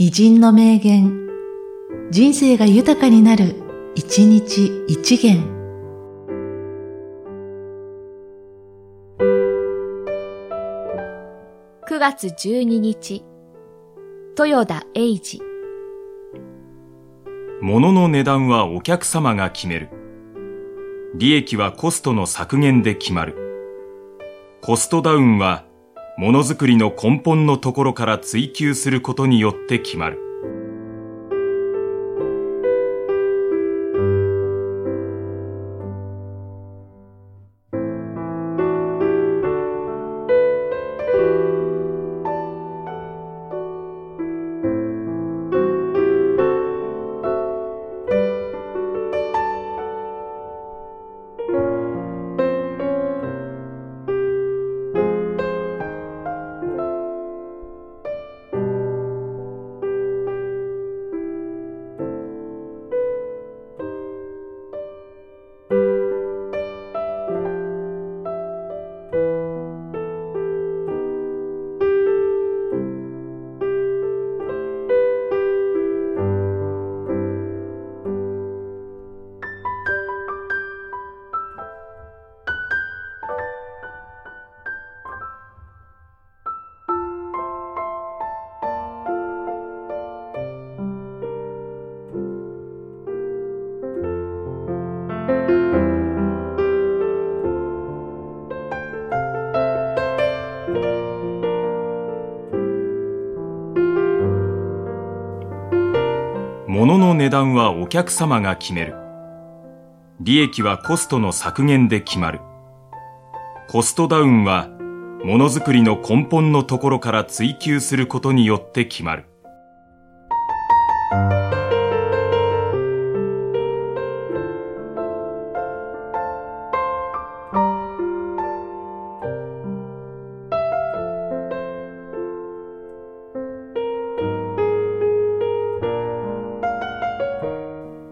偉人の名言、人生が豊かになる、一日一元。9月12日、豊田英治。物の値段はお客様が決める。利益はコストの削減で決まる。コストダウンはものづくりの根本のところから追求することによって決まる。物の値段はお客様が決める。利益はコストの削減で決まる。コストダウンはものづくりの根本のところから追求することによって決まる。